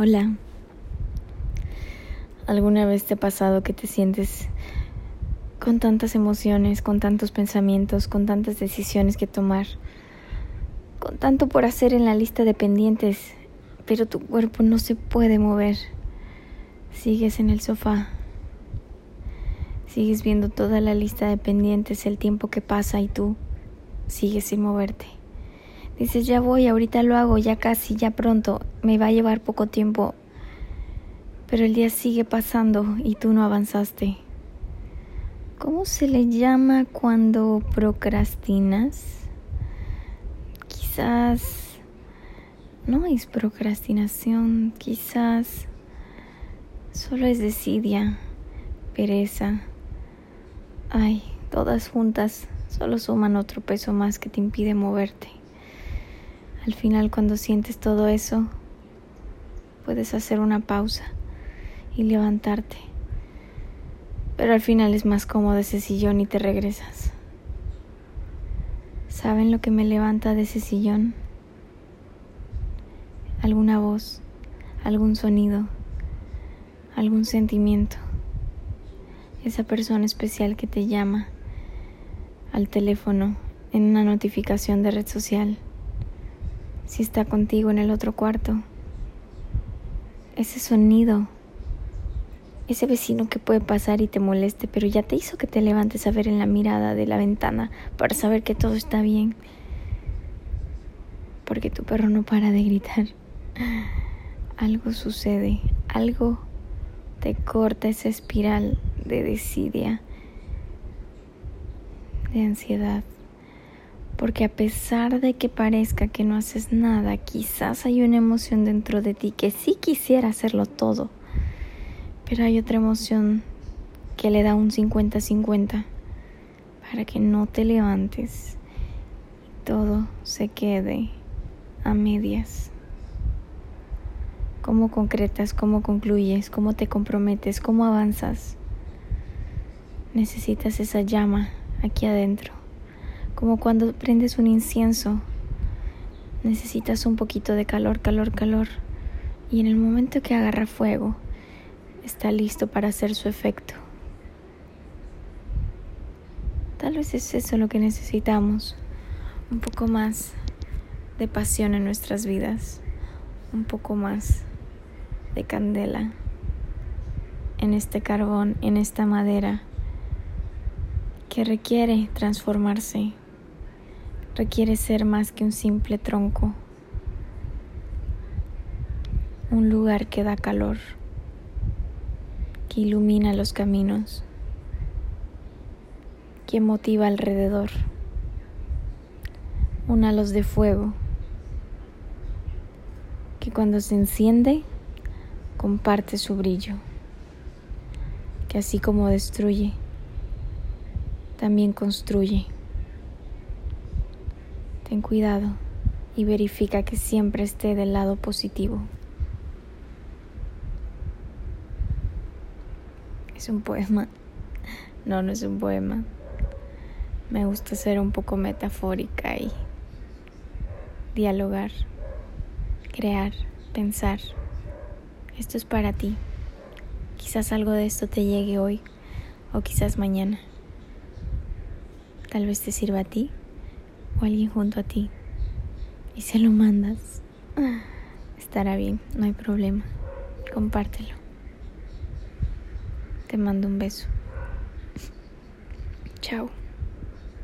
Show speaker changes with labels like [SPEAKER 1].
[SPEAKER 1] Hola. ¿Alguna vez te ha pasado que te sientes con tantas emociones, con tantos pensamientos, con tantas decisiones que tomar, con tanto por hacer en la lista de pendientes, pero tu cuerpo no se puede mover? Sigues en el sofá. Sigues viendo toda la lista de pendientes, el tiempo que pasa y tú sigues sin moverte. Dices, ya voy, ahorita lo hago, ya casi, ya pronto, me va a llevar poco tiempo. Pero el día sigue pasando y tú no avanzaste. ¿Cómo se le llama cuando procrastinas? Quizás no es procrastinación, quizás solo es desidia, pereza. Ay, todas juntas solo suman otro peso más que te impide moverte. Al final cuando sientes todo eso, puedes hacer una pausa y levantarte. Pero al final es más cómodo ese sillón y te regresas. ¿Saben lo que me levanta de ese sillón? Alguna voz, algún sonido, algún sentimiento. Esa persona especial que te llama al teléfono en una notificación de red social si está contigo en el otro cuarto. Ese sonido, ese vecino que puede pasar y te moleste, pero ya te hizo que te levantes a ver en la mirada de la ventana para saber que todo está bien. Porque tu perro no para de gritar. Algo sucede, algo te corta esa espiral de desidia, de ansiedad porque a pesar de que parezca que no haces nada, quizás hay una emoción dentro de ti que sí quisiera hacerlo todo, pero hay otra emoción que le da un 50-50 para que no te levantes y todo se quede a medias. ¿Cómo concretas? ¿Cómo concluyes? ¿Cómo te comprometes? ¿Cómo avanzas? Necesitas esa llama aquí adentro como cuando prendes un incienso. Necesitas un poquito de calor, calor, calor. Y en el momento que agarra fuego, está listo para hacer su efecto. Tal vez es eso lo que necesitamos. Un poco más de pasión en nuestras vidas. Un poco más de candela en este carbón, en esta madera que requiere transformarse requiere ser más que un simple tronco, un lugar que da calor, que ilumina los caminos, que motiva alrededor, un halos de fuego, que cuando se enciende comparte su brillo, que así como destruye, también construye. Ten cuidado y verifica que siempre esté del lado positivo. ¿Es un poema? No, no es un poema. Me gusta ser un poco metafórica y dialogar, crear, pensar. Esto es para ti. Quizás algo de esto te llegue hoy o quizás mañana. Tal vez te sirva a ti o alguien junto a ti y se lo mandas, estará bien, no hay problema. Compártelo. Te mando un beso. Chao.